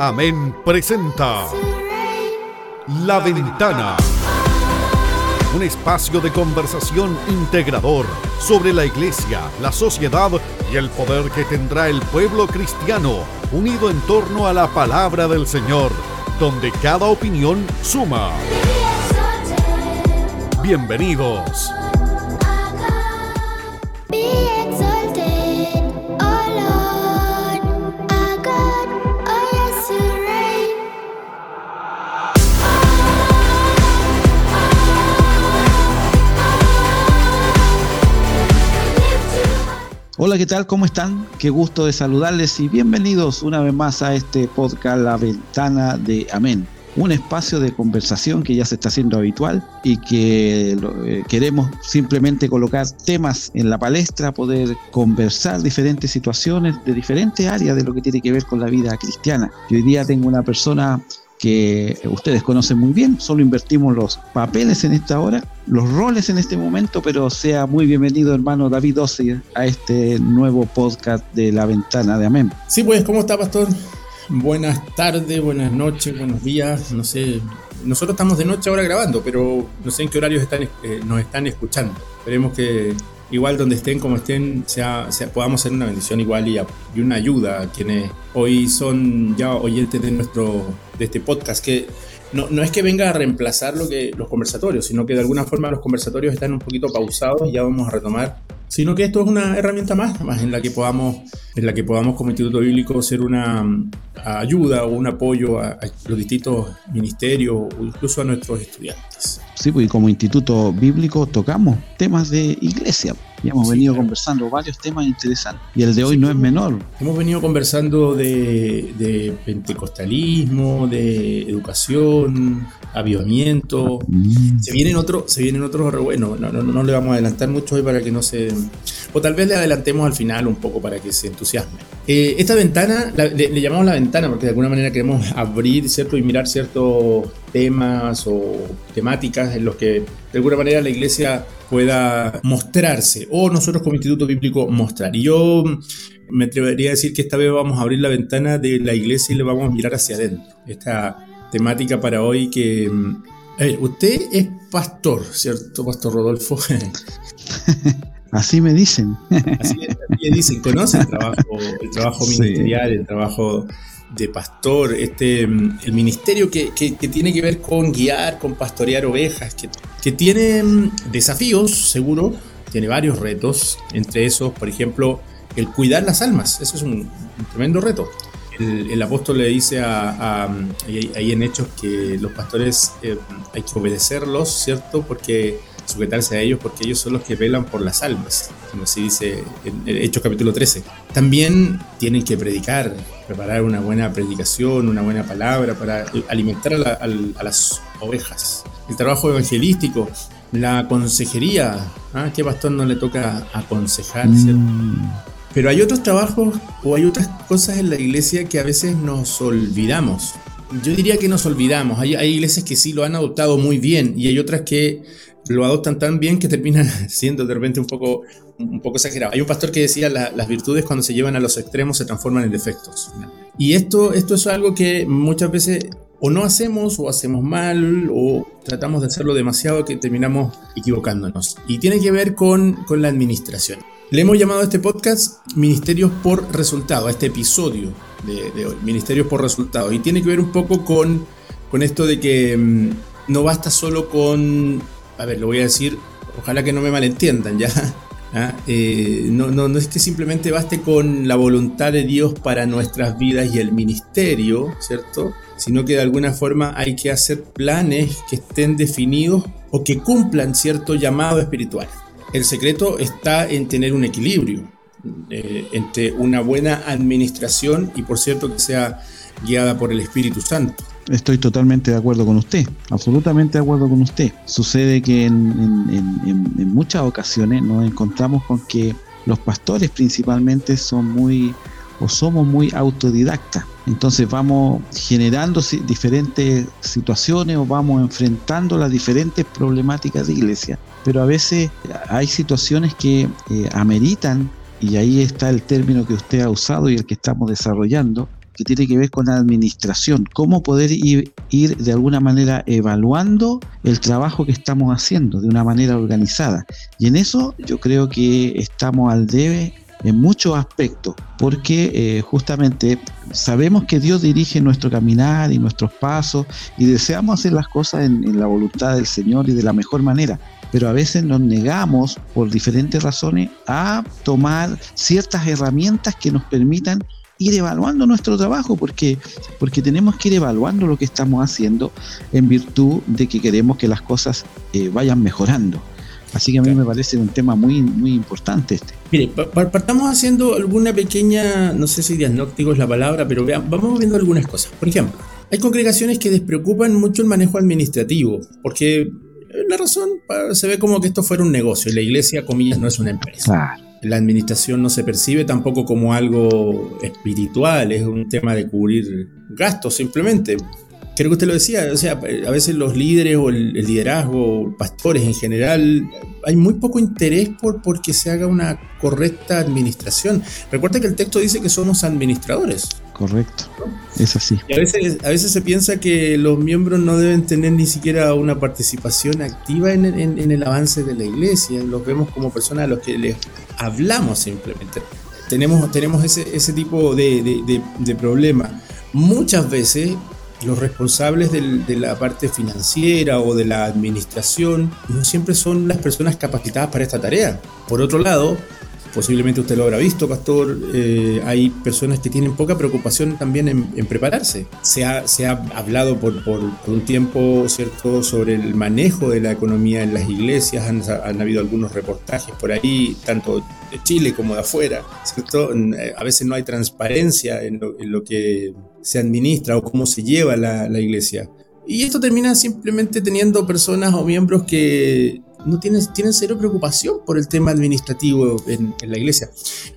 Amén presenta La Ventana. Un espacio de conversación integrador sobre la iglesia, la sociedad y el poder que tendrá el pueblo cristiano unido en torno a la palabra del Señor, donde cada opinión suma. Bienvenidos. Hola, ¿qué tal? ¿Cómo están? Qué gusto de saludarles y bienvenidos una vez más a este podcast La Ventana de Amén. Un espacio de conversación que ya se está haciendo habitual y que eh, queremos simplemente colocar temas en la palestra, poder conversar diferentes situaciones de diferentes áreas de lo que tiene que ver con la vida cristiana. Y hoy día tengo una persona que ustedes conocen muy bien, solo invertimos los papeles en esta hora, los roles en este momento, pero sea muy bienvenido hermano David Ossi a este nuevo podcast de La Ventana de Amén. Sí, pues, ¿cómo está, pastor? Buenas tardes, buenas noches, buenos días, no sé, nosotros estamos de noche ahora grabando, pero no sé en qué horarios están, eh, nos están escuchando. Esperemos que igual donde estén, como estén, sea, podamos ser una bendición igual y, y, una ayuda a quienes hoy son ya oyentes de, nuestro, de este podcast, que no, no es que venga a reemplazar lo que, los conversatorios, sino que de alguna forma los conversatorios están un poquito pausados y ya vamos a retomar sino que esto es una herramienta más, más en la que podamos, en la que podamos como Instituto Bíblico ser una mm, ayuda o un apoyo a, los distintos ministerios o incluso a nuestros estudiantes. Sí, pues como Instituto Bíblico tocamos temas de iglesia. Y hemos venido conversando varios temas interesantes. Y el de hoy no es menor. Hemos venido conversando de, de pentecostalismo, de educación, avivamiento. Mm. Se vienen otros, se vienen otros, bueno, no, no, no, le vamos a adelantar mucho hoy para que no se, o tal vez le adelantemos al final un poco para que se entusiasme. Eh, esta ventana, le, llamamos la ventana porque de alguna manera queremos abrir, ¿cierto? Y mirar ciertos temas o temáticas en los que de alguna manera la iglesia pueda mostrarse o nosotros como Instituto Bíblico mostrar. Y yo me atrevería a decir que esta vez vamos a abrir la ventana de la iglesia y le vamos a mirar hacia adentro. Esta temática para hoy que... Mm, usted es pastor, ¿cierto, Pastor Rodolfo? Así me dicen. Así, me dicen, conoce el trabajo, el trabajo ministerial, el trabajo de pastor, este, mm, el ministerio que, tiene que ver con guiar, con pastorear ovejas, que, que tiene mm, desafíos, seguro, tiene varios retos, entre esos, por ejemplo, el cuidar las almas, eso es un tremendo reto el, apóstol le dice a, ahí en Hechos que los pastores eh, hay que obedecerlos, ¿cierto? Porque sujetarse a ellos porque ellos son los que velan por las almas, como así dice Hechos capítulo 13. También tienen que predicar, preparar una buena predicación, una buena palabra para alimentar a, las ovejas. El trabajo evangelístico, la consejería, ¿ah? ¿qué pastor no le toca aconsejar? Mm. Pero hay otros trabajos o hay otras cosas en la iglesia que a veces nos olvidamos. Yo diría que nos olvidamos. Hay, iglesias que sí lo han adoptado muy bien y hay otras que lo adoptan tan bien que terminan siendo de repente un poco, un poco exagerado. Hay un pastor que decía la, las virtudes cuando se llevan a los extremos se transforman en defectos. Y esto, esto es algo que muchas veces o no hacemos o hacemos mal o tratamos de hacerlo demasiado que terminamos equivocándonos. Y tiene que ver con, con la administración. Le hemos llamado a este podcast Ministerios por Resultado, a este episodio de, hoy, Ministerios por Resultado. Y tiene que ver un poco con, con esto de que mm, no basta solo con, a ver, lo voy a decir, ojalá que no me malentiendan ya. ¿ah? Eh, no, no, no es que simplemente baste con la voluntad de Dios para nuestras vidas y el ministerio, ¿cierto? Sino que de alguna forma hay que hacer planes que estén definidos o que cumplan cierto llamado espiritual. El secreto está en tener un equilibrio eh, entre una buena administración y por cierto que sea guiada por el Espíritu Santo. Estoy totalmente de acuerdo con usted, absolutamente de acuerdo con usted. Sucede que en, muchas ocasiones nos encontramos con que los pastores principalmente son muy o somos muy autodidactas. Entonces vamos generando diferentes situaciones o vamos enfrentando las diferentes problemáticas de iglesia pero a veces hay situaciones que eh, ameritan, y ahí está el término que usted ha usado y el que estamos desarrollando, que tiene que ver con la administración, cómo poder ir, de alguna manera evaluando el trabajo que estamos haciendo de una manera organizada. Y en eso yo creo que estamos al debe en muchos aspectos, porque eh, justamente sabemos que Dios dirige nuestro caminar y nuestros pasos y deseamos hacer las cosas en, la voluntad del Señor y de la mejor manera, pero a veces nos negamos por diferentes razones a tomar ciertas herramientas que nos permitan ir evaluando nuestro trabajo, porque, porque tenemos que ir evaluando lo que estamos haciendo en virtud de que queremos que las cosas eh, vayan mejorando. Así que a mí me parece un tema muy, muy importante este. Mire, partamos haciendo alguna pequeña, no sé si diagnóstico es la palabra, pero vean, vamos viendo algunas cosas. Por ejemplo, hay congregaciones que despreocupan mucho el manejo administrativo, porque la razón se ve como que esto fuera un negocio y la iglesia, comillas, no es una empresa. La administración no se percibe tampoco como algo espiritual, es un tema de cubrir gastos simplemente creo que usted lo decía, o sea, a veces los líderes o el, liderazgo, pastores en general, hay muy poco interés por porque se haga una correcta administración. Recuerda que el texto dice que somos administradores. Correcto, es así. Y a veces, a veces se piensa que los miembros no deben tener ni siquiera una participación activa en, el avance de la iglesia, los vemos como personas a los que les hablamos simplemente. Tenemos, tenemos ese, ese tipo de, de, de problema. Muchas veces los responsables de la parte financiera o de la administración no siempre son las personas capacitadas para esta tarea. Por otro lado, posiblemente usted lo habrá visto, pastor, eh, hay personas que tienen poca preocupación también en, prepararse. Se ha, se ha hablado por, por, un tiempo, ¿cierto?, sobre el manejo de la economía en las iglesias, han, han habido algunos reportajes por ahí, tanto de Chile como de afuera, ¿cierto? Eh, a veces no hay transparencia en lo, que se administra o cómo se lleva la, la iglesia. Y esto termina simplemente teniendo personas o miembros que no tienen, tienen cero preocupación por el tema administrativo en, la iglesia.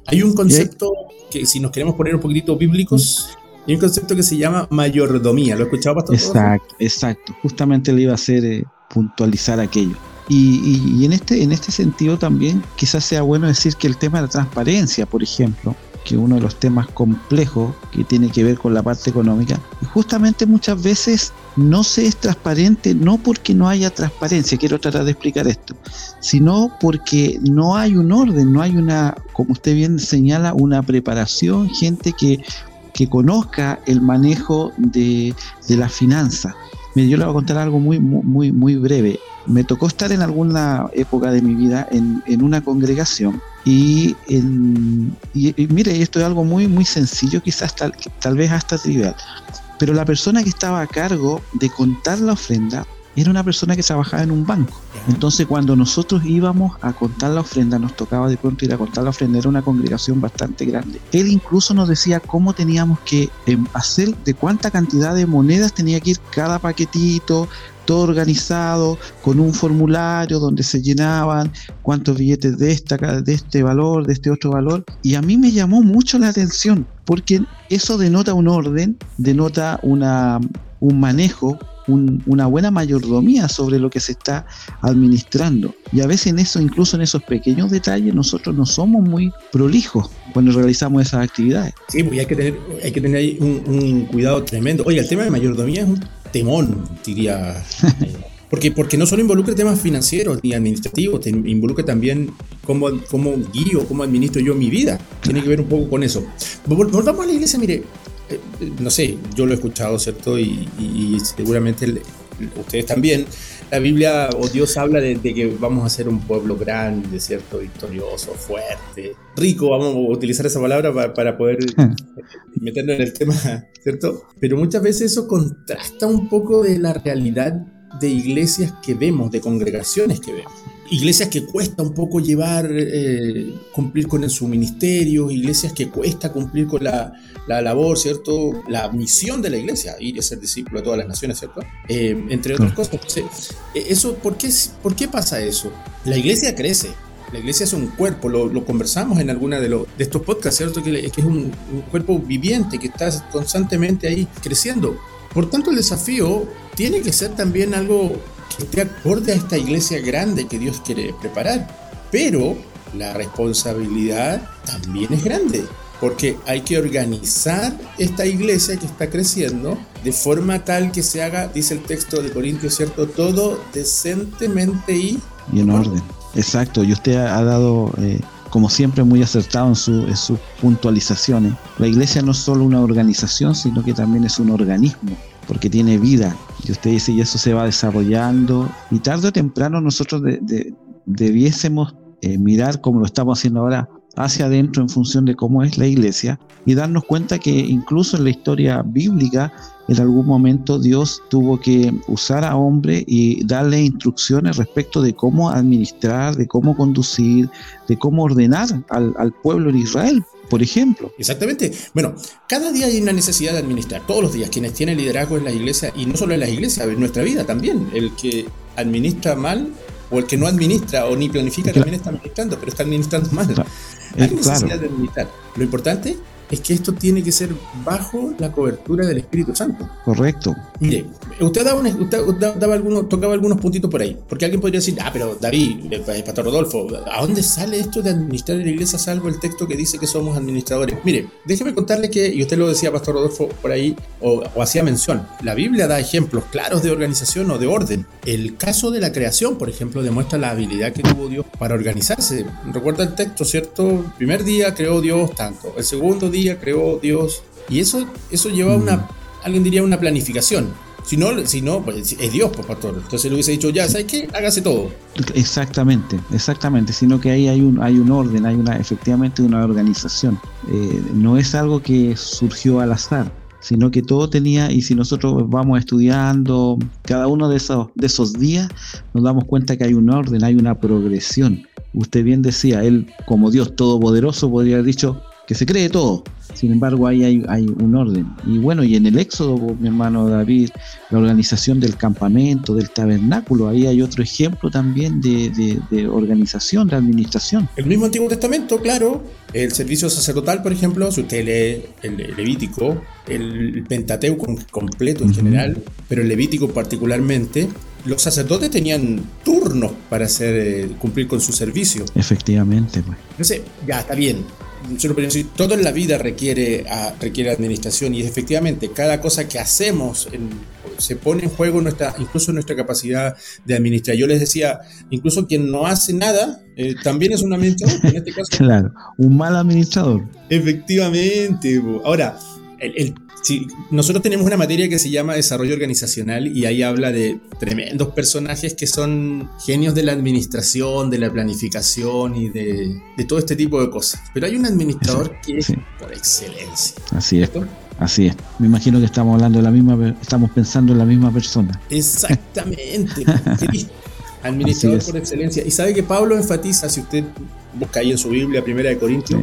Hay un concepto que si nos queremos poner un poquitito bíblicos, hay un concepto que se llama mayordomía. ¿Lo he escuchado, Pastor? Exacto, exacto. Justamente le iba a hacer eh, puntualizar aquello. Y, y, en, este, en este sentido también quizás sea bueno decir que el tema de la transparencia, por ejemplo, que uno de los temas complejos que tiene que ver con la parte económica, justamente muchas veces no se es transparente, no porque no haya transparencia, quiero tratar de explicar esto, sino porque no hay un orden, no hay una, como usted bien señala, una preparación, gente que, que conozca el manejo de, de la finanza. Mire, yo le voy a contar algo muy, muy, muy breve. Me tocó estar en alguna época de mi vida en, en una congregación y, en, y, mire, esto es algo muy, muy sencillo, quizás tal, tal vez hasta trivial. Pero la persona que estaba a cargo de contar la ofrenda era una persona que trabajaba en un banco. Entonces cuando nosotros íbamos a contar la ofrenda, nos tocaba de pronto ir a contar la ofrenda, era una congregación bastante grande. Él incluso nos decía cómo teníamos que em, hacer, de cuánta cantidad de monedas tenía que ir cada paquetito, todo organizado, con un formulario donde se llenaban cuántos billetes de, esta, de este valor, de este otro valor. Y a mí me llamó mucho la atención, porque eso denota un orden, denota una, un manejo una buena mayordomía sobre lo que se está administrando. Y a veces en eso, incluso en esos pequeños detalles, nosotros no somos muy prolijos cuando realizamos esas actividades. Sí, pues hay que tener, hay que tener ahí un, cuidado tremendo. Oye, el tema de mayordomía es un temón, diría. Porque, porque no solo involucra temas financieros ni administrativos, te involucra también cómo, cómo guío, cómo administro yo mi vida. Tiene que ver un poco con eso. Volvamos a la iglesia, mire, no sé, yo lo he escuchado, ¿cierto? Y, seguramente ustedes también. La Biblia o Dios habla de, que vamos a ser un pueblo grande, ¿cierto? Victorioso, fuerte, rico, vamos a utilizar esa palabra para, poder meternos en el tema, ¿cierto? Pero muchas veces eso contrasta un poco de la realidad de iglesias que vemos, de congregaciones que vemos iglesias que cuesta un poco llevar, eh, cumplir con su ministerio, iglesias que cuesta cumplir con la, labor, ¿cierto? La misión de la iglesia, ir a ser discípulo de todas las naciones, ¿cierto? Eh, entre otras cosas. Eh, eso, ¿por qué, ¿Por qué pasa eso? La iglesia crece, la iglesia es un cuerpo, lo, conversamos en alguna de, de estos podcasts, ¿cierto? Que, es un, un, cuerpo viviente que está constantemente ahí creciendo. Por tanto, el desafío tiene que ser también algo que esté acorde a esta iglesia grande que Dios quiere preparar. Pero la responsabilidad también es grande. Porque hay que organizar esta iglesia que está creciendo de forma tal que se haga, dice el texto de Corintios, ¿cierto? Todo decentemente y... Y en orden. Exacto, y usted ha dado... Eh, como siempre, muy acertado en, en sus puntualizaciones. La iglesia no es solo una organización, sino que también es un organismo porque tiene vida. Y usted dice, y eso se va desarrollando. Y tarde o temprano nosotros debiésemos eh, mirar como lo estamos haciendo ahora hacia adentro en función de cómo es la iglesia y darnos cuenta que incluso en la historia bíblica en algún momento Dios tuvo que usar a hombre y darle instrucciones respecto de cómo administrar, de cómo conducir, de cómo ordenar al, al pueblo en Israel por ejemplo. Exactamente. Bueno, cada día hay una necesidad de administrar, todos los días, quienes tienen liderazgo en la iglesia, y no solo en las iglesias, en nuestra vida también. El que administra mal o el que no administra o ni planifica también está administrando, pero está administrando mal. Hay necesidad de administrar. Lo importante es que esto tiene que ser bajo la cobertura del Espíritu Santo. Correcto. Mire, usted daba, daba algunos, tocaba algunos puntitos por ahí, porque alguien podría decir, ah, pero David, el Pastor Rodolfo, ¿a dónde sale esto de administrar la iglesia salvo el texto que dice que somos administradores? Mire, déjeme contarle que, y usted lo decía, Pastor Rodolfo, por ahí, o, o hacía mención, la Biblia da ejemplos claros de organización o de orden. El caso de la creación, por ejemplo, demuestra la habilidad que tuvo Dios para organizarse. Recuerda el texto, ¿cierto? El primer día creó Dios tanto, el segundo día creó Dios. Y eso, eso lleva una, mm. alguien diría una planificación. Si no, si no pues es Dios, pues, pastor. Entonces le hubiese dicho, ya, ¿sabes qué? Hágase todo. Exactamente, exactamente. Sino que ahí hay un, hay un orden, hay una, efectivamente una organización. Eh, no es algo que surgió al azar, sino que todo tenía, y si nosotros vamos estudiando cada uno de esos, de esos días, nos damos cuenta que hay un orden, hay una progresión. Usted bien decía, Él como Dios Todopoderoso podría haber dicho, que se cree todo. Sin embargo, ahí hay, un orden. Y bueno, y en el Éxodo, mi hermano David, la organización del campamento, del tabernáculo, ahí hay otro ejemplo también de, organización, de administración. El mismo Antiguo Testamento, claro, el servicio sacerdotal, por ejemplo, si usted lee el Levítico, el Pentateuco completo en general, pero el Levítico particularmente, los sacerdotes tenían turnos para hacer eh, cumplir con su servicio. Efectivamente, pues. Entonces, ya está bien todo en la vida requiere, requiere administración y efectivamente cada cosa que hacemos se pone en juego nuestra, incluso nuestra capacidad de administrar. Yo les decía, incluso quien no hace nada eh, también es un administrador, en este caso. Claro, un mal administrador. Efectivamente. Ahora, el, nosotros tenemos una materia que se llama desarrollo organizacional y ahí habla de tremendos personajes que son genios de la administración, de la planificación y de, todo este tipo de cosas. Pero hay un administrador que es por excelencia. Así es. Así es. Me imagino que estamos hablando de la misma, estamos pensando en la misma persona. Exactamente. administrador por excelencia. Y sabe que Pablo enfatiza, si usted busca ahí en su Biblia, Primera de Corintios,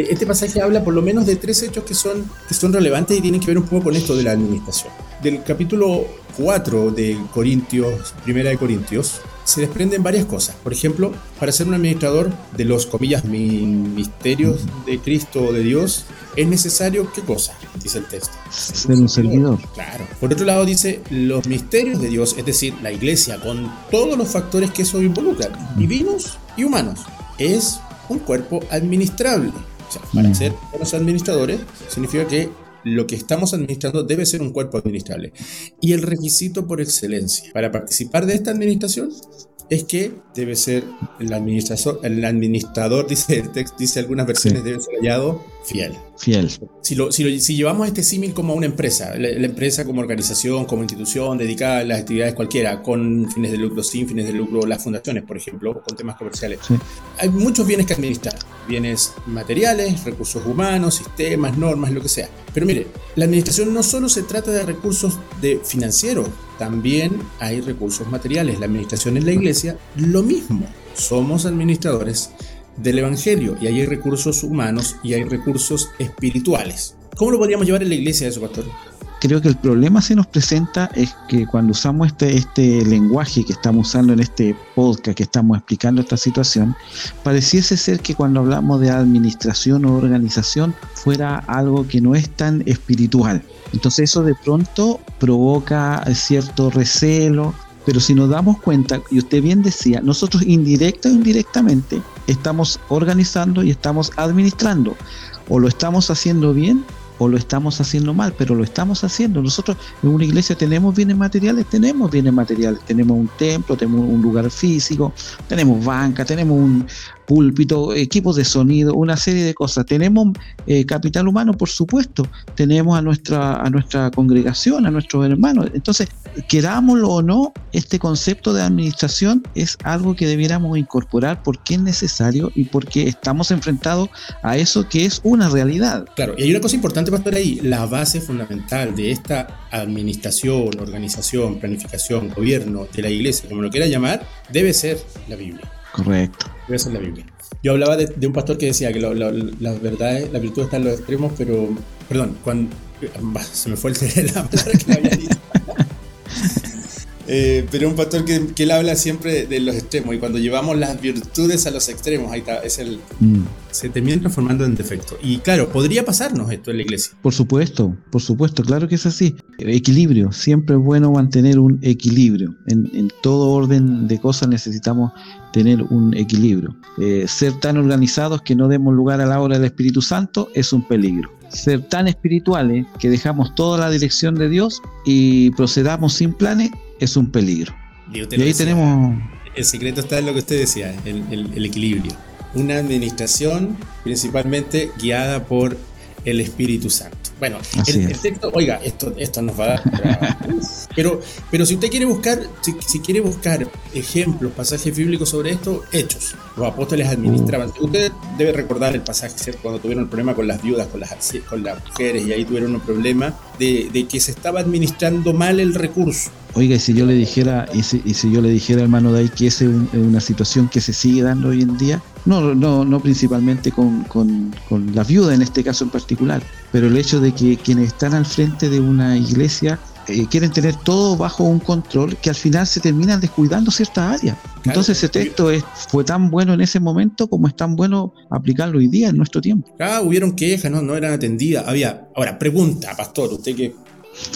este pasaje habla por lo menos de tres hechos que son, que son relevantes y tienen que ver un poco con esto de la administración. Del capítulo 4 de Corintios, primera de Corintios, se desprenden varias cosas. Por ejemplo, para ser un administrador de los, comillas, misterios de Cristo o de Dios, es necesario, ¿qué cosa? Dice el texto. Ser un servidor. Claro. Por otro lado dice, los misterios de Dios, es decir, la iglesia, con todos los factores que eso involucra, divinos y humanos, es un cuerpo administrable para ser buenos administradores, significa que lo que estamos administrando debe ser un cuerpo administrable. Y el requisito por excelencia para participar de esta administración es que debe ser el administrador, el administrador dice el texto, dice algunas versiones, debe ser hallado fiel. Fiel. Si, lo, si, si llevamos este símil como una empresa, la, empresa como organización, como institución dedicada a las actividades cualquiera, con fines de lucro, sin fines de lucro, las fundaciones, por ejemplo, con temas comerciales, hay muchos bienes que administrar, bienes materiales, recursos humanos, sistemas, normas, lo que sea. Pero mire, la administración no solo se trata de recursos de financieros, también hay recursos materiales. La administración en la iglesia, lo mismo. Somos administradores del Evangelio y ahí hay recursos humanos y hay recursos espirituales. ¿Cómo lo podríamos llevar en la iglesia eso, pastor? Creo que el problema se nos presenta es que cuando usamos este, este lenguaje que estamos usando en este podcast, que estamos explicando esta situación, pareciese ser que cuando hablamos de administración o organización fuera algo que no es tan espiritual. Entonces eso de pronto provoca cierto recelo, pero si nos damos cuenta, y usted bien decía, nosotros indirecta o indirectamente estamos organizando y estamos administrando. o lo estamos haciendo bien o lo estamos haciendo mal, pero lo estamos haciendo. Nosotros en una iglesia tenemos bienes materiales, tenemos bienes materiales, tenemos un templo, tenemos un lugar físico, tenemos banca, tenemos un, púlpito, equipos de sonido, una serie de cosas. Tenemos eh, capital humano, por supuesto, tenemos a nuestra, a nuestra congregación, a nuestros hermanos. Entonces, querámoslo o no, este concepto de administración es algo que debiéramos incorporar porque es necesario y porque estamos enfrentados a eso que es una realidad. Claro, y hay una cosa importante, Pastor, ahí, la base fundamental de esta administración, organización, planificación, gobierno de la iglesia, como lo quiera llamar, debe ser la Biblia. Correcto. Debe ser la Biblia. Yo hablaba de, un pastor que decía que las verdades, la virtud está en los extremos, pero, perdón, cuando, se me fue el la palabra que había dicho. Eh, pero un pastor que, que, él habla siempre de los extremos y cuando llevamos las virtudes a los extremos, ahí está, es el, mm. se termina transformando en defecto. Y claro, podría pasarnos esto en la iglesia. Por supuesto, por supuesto, claro que es así. Equilibrio, siempre es bueno mantener un equilibrio. En, en todo orden de cosas necesitamos tener un equilibrio. Eh, ser tan organizados que no demos lugar a la obra del Espíritu Santo es un peligro. Ser tan espirituales que dejamos toda la dirección de Dios y procedamos sin planes es un peligro. Y, ahí tenemos... El secreto está en lo que usted decía, el, equilibrio. Una administración principalmente guiada por el Espíritu Santo. Bueno, el, texto, oiga, esto, esto nos va a dar. pero, pero si usted quiere buscar, si, quiere buscar ejemplos, pasajes bíblicos sobre esto, hechos. Los apóstoles administraban. Uh. Usted debe recordar el pasaje. Cuando tuvieron el problema con las viudas, con las, con las mujeres, y ahí tuvieron un problema de, de que se estaba administrando mal el recurso. Oiga, y si yo le dijera, y si, y si yo le dijera, hermano Day, que es una situación que se sigue dando hoy en día, no, no, no principalmente con, con, con la viuda en este caso en particular, pero el hecho de que quienes están al frente de una iglesia eh, quieren tener todo bajo un control que al final se terminan descuidando ciertas áreas. Entonces ese texto es, fue tan bueno en ese momento como es tan bueno aplicarlo hoy día en nuestro tiempo. Ah, hubieron quejas, no, no eran atendidas. Había, ahora, pregunta, pastor, usted que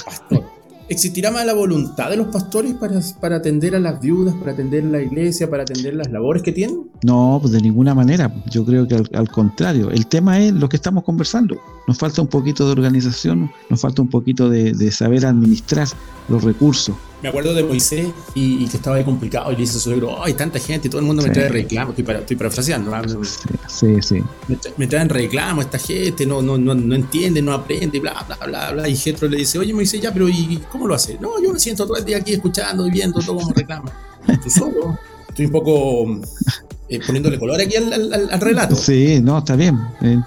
pastor, ¿Existirá mala voluntad de los pastores para, para, atender a las viudas, para atender a la iglesia, para atender las labores que tienen? No, pues de ninguna manera. Yo creo que al, contrario. El tema es lo que estamos conversando. Nos falta un poquito de organización, nos falta un poquito de, de saber administrar los recursos me acuerdo de Moisés y, que estaba ahí complicado y le dice a su suegro, hay tanta gente y todo el mundo me trae reclamos, estoy, para, estoy parafraseando, sí, sí. Me, traen reclamos esta gente, no, no, no, no entiende, no aprende, bla, bla, bla, bla, y Jetro le dice, oye Moisés, ya, pero ¿y cómo lo hace? No, yo me siento todo el día aquí escuchando y viendo todo como reclama. Tú solo. Estoy un poco eh, poniéndole color aquí al, relato. Sí, no, está bien. Eh,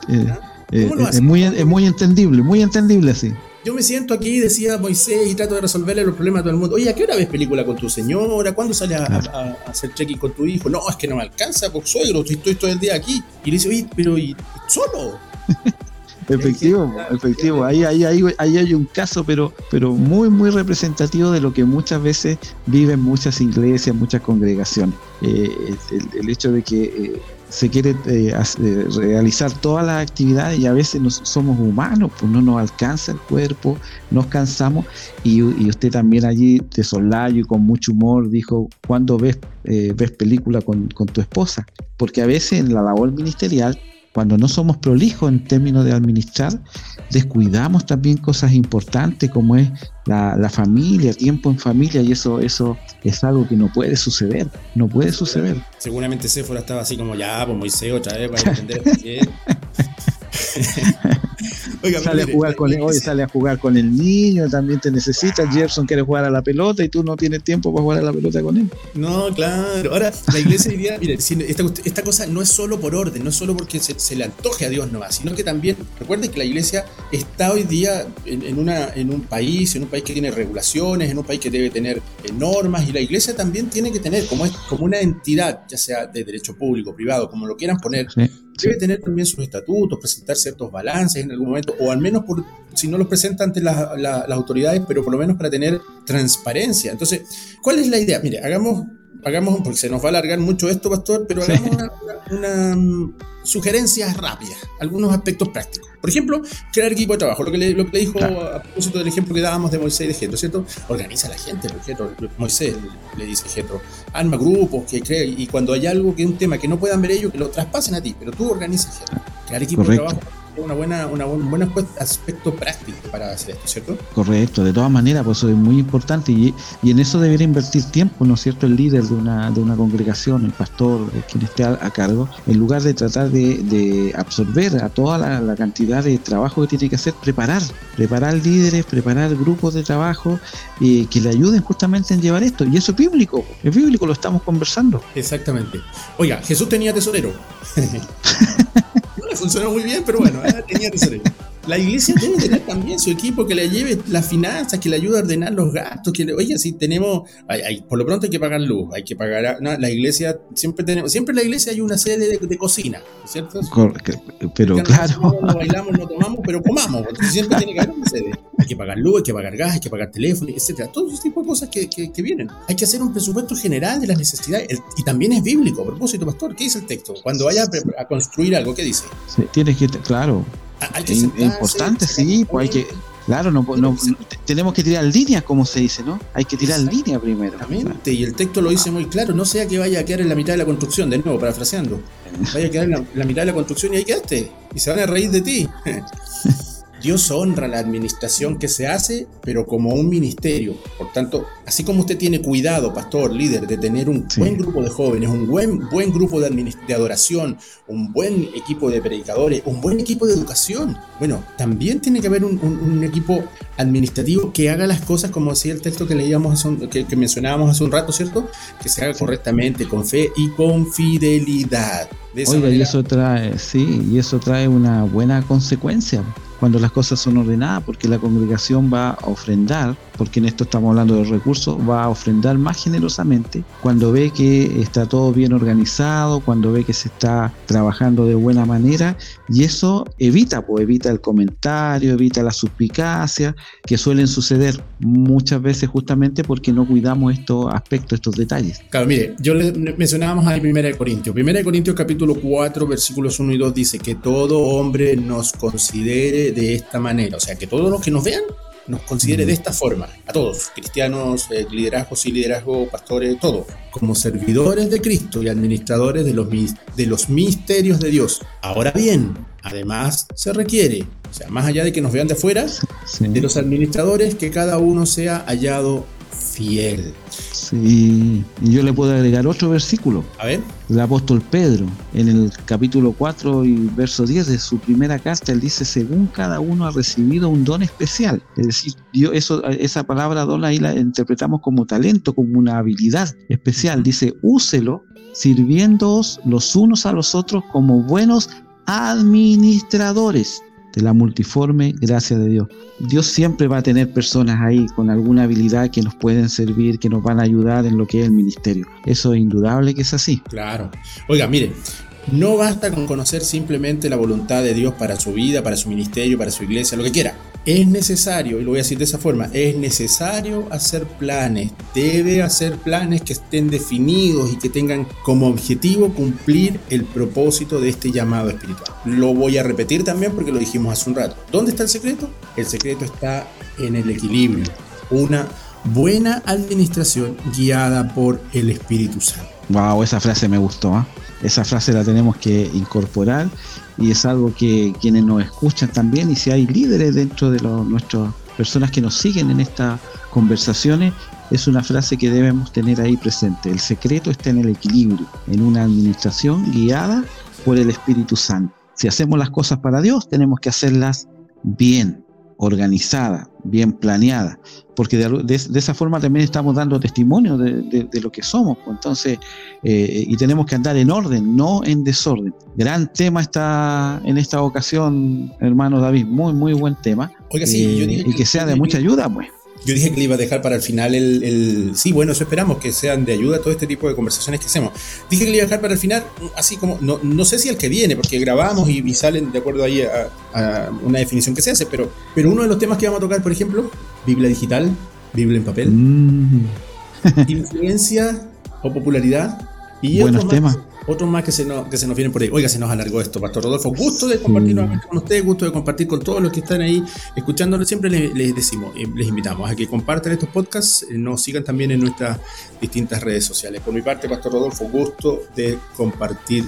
eh, es, muy, es muy entendible, muy entendible así. Yo me siento aquí, decía Moisés, y trato de resolverle los problemas a todo el mundo. Oye, ¿a qué hora ves película con tu señora? ¿Cuándo sales a, hacer check con tu hijo? No, es que no me alcanza, por suegro, estoy todo el día aquí. Y le dice, oye, pero ¿y solo? efectivo, efectivo. Ahí, ahí, ahí, ahí, hay un caso, pero, pero muy, muy representativo de lo que muchas veces viven muchas iglesias, muchas congregaciones. Eh, el, hecho de que eh, se quiere eh, eh, realizar todas las actividades y a veces no somos humanos, pues no nos alcanza el cuerpo, nos cansamos y, usted también allí de soslayo y con mucho humor dijo, ¿cuándo ves, eh, ves película con, con tu esposa? Porque a veces en la labor ministerial cuando no somos prolijos en términos de administrar, descuidamos también cosas importantes como es la, familia, tiempo en familia, y eso, eso es algo que no puede suceder, no puede suceder. Seguramente Sephora estaba así como, ya, pues Moisés otra vez para entender sale, a jugar con el, sale a jugar con el niño, también te necesita. Jefferson quiere jugar a la pelota y tú no tienes tiempo para jugar a la pelota con él. No, claro. Ahora, la iglesia diría, mire, esta, cosa no es solo por orden, no es solo porque se, le antoje a Dios nomás, sino que también, recuerden que la iglesia está hoy día en, una, en un país, en un país que tiene regulaciones, en un país que debe tener eh, normas, y la iglesia también tiene que tener, como, es, como una entidad, ya sea de derecho público, privado, como lo quieran poner, debe tener también sus estatutos, presentar ciertos balances en algún momento, o al menos por, si no los presenta ante las autoridades, pero por lo menos para tener transparencia. Entonces, ¿cuál es la idea? Mire, hagamos, hagamos porque se nos va a alargar mucho esto, pastor, pero hagamos una, mm, sugerencias rápidas, algunos aspectos prácticos. Por ejemplo, crear equipo de trabajo, lo que le, lo que dijo a propósito del ejemplo que dábamos de Moisés y de Getro, ¿cierto? Organiza a la gente, porque Moisés le dice Getro, arma grupos, que cree, y cuando hay algo que es un tema que no puedan ver ellos, que lo traspasen a ti, pero tú organizas Getro. Crear equipo de trabajo una buena, una, un buen aspecto práctico para hacer esto, ¿cierto? Correcto, de todas maneras, pues eso es muy importante y, y en eso debería invertir tiempo, ¿no es cierto? El líder de una, de una congregación, el pastor, quien esté a, cargo, en lugar de tratar de, de absorber a toda la, cantidad de trabajo que tiene que hacer, preparar, preparar líderes, preparar grupos de trabajo eh, que le ayuden justamente en llevar esto. Y eso es bíblico, es bíblico, lo estamos conversando. Exactamente. Oiga, Jesús tenía tesorero. funcionó muy bien, pero bueno, tenía tesorero. La iglesia debe tener también su equipo que le lleve las finanzas, que le ayude a ordenar los gastos, que le, oye, si tenemos, hay, por lo pronto hay que pagar luz, hay que pagar, no, la iglesia, siempre tenemos, siempre en la iglesia hay una sede de, cocina, ¿cierto? pero claro. No, bailamos, no tomamos, pero comamos, porque siempre tiene que haber una sede. Hay que pagar luz, hay que pagar gas, hay que pagar teléfono, etcétera. Todo ese tipo de cosas que, que, vienen. Hay que hacer un presupuesto general de las necesidades. y también es bíblico, a propósito, pastor, ¿qué dice el texto? Cuando vaya a, construir algo, ¿qué dice? Sí, tienes que, claro, es importante, sí, pues hay que, claro, no, no, tenemos que tirar líneas, como se dice, ¿no? Hay que tirar línea primero. Exactamente, y el texto lo dice muy claro, no sea que vaya a quedar en la mitad de la construcción, de nuevo, parafraseando. Vaya a quedar en la, mitad de la construcción y ahí quedaste, y se van a reír de ti. Dios honra la administración que se hace, pero como un ministerio. Por tanto, así como usted tiene cuidado, pastor, líder, de tener un buen grupo de jóvenes, un buen, buen grupo de, de adoración, un buen equipo de predicadores, un buen equipo de educación, bueno, también tiene que haber un, equipo administrativo que haga las cosas como decía el texto que leíamos, que, mencionábamos hace un rato, ¿cierto? Que se haga correctamente, con fe y con fidelidad. Oiga, y eso trae, sí, y eso trae una buena consecuencia cuando las cosas son ordenadas, porque la congregación va a ofrendar, porque en esto estamos hablando de recursos, va a ofrendar más generosamente cuando ve que está todo bien organizado, cuando ve que se está trabajando de buena manera, y eso evita, pues evita el comentario, evita la suspicacia que suelen suceder muchas veces justamente porque no cuidamos estos aspectos, estos detalles. Claro, mire, yo le mencionábamos ahí 1 Corintios. 1 Corintios capítulo 4, versículos 1 y 2 dice que todo hombre nos considere de esta manera, o sea, que todos los que nos vean nos considere de esta forma, a todos, cristianos, eh, liderazgos y liderazgo, pastores, todos, como servidores de Cristo y administradores de los, de los misterios de Dios. Ahora bien, además se requiere, o sea, más allá de que nos vean de afuera, de los administradores, que cada uno sea hallado fiel. Sí, y yo le puedo agregar otro versículo. A ver. El apóstol Pedro, en el capítulo 4 y verso 10 de su primera carta, él dice, según cada uno ha recibido un don especial. Es decir, eso, esa palabra don ahí la interpretamos como talento, como una habilidad especial. Dice, úselo sirviéndoos los unos a los otros como buenos administradores de la multiforme gracia de Dios. Dios siempre va a tener personas ahí con alguna habilidad que nos pueden servir, que nos van a ayudar en lo que es el ministerio. Eso es indudable que es así. Claro. Oiga, mire, no basta con conocer simplemente la voluntad de Dios para su vida, para su ministerio, para su iglesia, lo que quiera. Es necesario, y lo voy a decir de esa forma, es necesario hacer planes. Debe hacer planes que estén definidos y que tengan como objetivo cumplir el propósito de este llamado espiritual. Lo voy a repetir también porque lo dijimos hace un rato. ¿Dónde está el secreto? El secreto está en el equilibrio. Una buena administración guiada por el Espíritu Santo. Wow, esa frase me gustó. ¿eh? esa frase la tenemos que incorporar y es algo que quienes nos escuchan también y si hay líderes dentro de nuestras personas que nos siguen en estas conversaciones, es una frase que debemos tener ahí presente. El secreto está en el equilibrio, en una administración guiada por el Espíritu Santo. Si hacemos las cosas para Dios, tenemos que hacerlas bien, organizada, bien planeada, porque de, esa forma también estamos dando testimonio de, lo que somos. Pues. Entonces, eh, y tenemos que andar en orden, no en desorden. Gran tema está en esta ocasión, hermano David, muy, muy buen tema. Oiga, sí, eh, y que sea de mucha ayuda, pues. Yo dije que le iba a dejar para el final el, Sí, bueno, eso esperamos, que sean de ayuda todo este tipo de conversaciones que hacemos. Dije que le iba a dejar para el final, así como, no, no sé si el que viene, porque grabamos y, salen de acuerdo ahí a, una definición que se hace, pero, pero uno de los temas que vamos a tocar, por ejemplo, Biblia digital, Biblia en papel, mm. influencia o popularidad. Y Buenos temas otros más que se, nos, que se nos vienen por ahí. Oiga, se nos alargó esto, Pastor Rodolfo. Gusto de compartir nuevamente con ustedes, gusto de compartir con todos los que están ahí escuchándonos. Siempre les, decimos, eh, les invitamos a que compartan estos podcasts, eh, nos sigan también en nuestras distintas redes sociales. Por mi parte, Pastor Rodolfo, gusto de compartir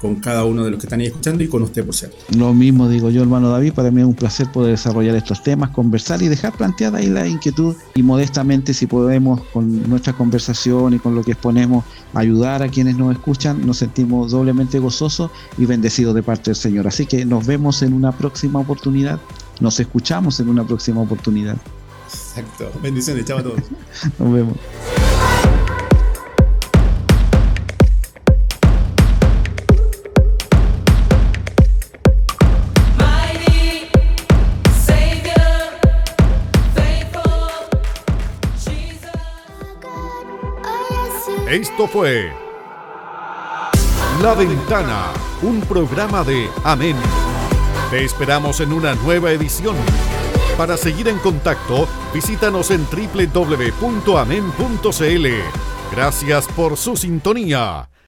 con cada uno de los que están ahí escuchando y con usted, por cierto. Lo mismo digo yo, hermano David, para mí es un placer poder desarrollar estos temas, conversar y dejar planteada ahí la inquietud y modestamente si podemos con nuestra conversación y con lo que exponemos ayudar a quienes nos escuchan, nos sentimos doblemente gozosos y bendecidos de parte del Señor. Así que nos vemos en una próxima oportunidad, nos escuchamos en una próxima oportunidad. Exacto. Bendiciones, chao a todos. nos vemos. Esto fue La Ventana, un programa de Amén. Te esperamos en una nueva edición. Para seguir en contacto, visítanos en www.amen.cl. Gracias por su sintonía.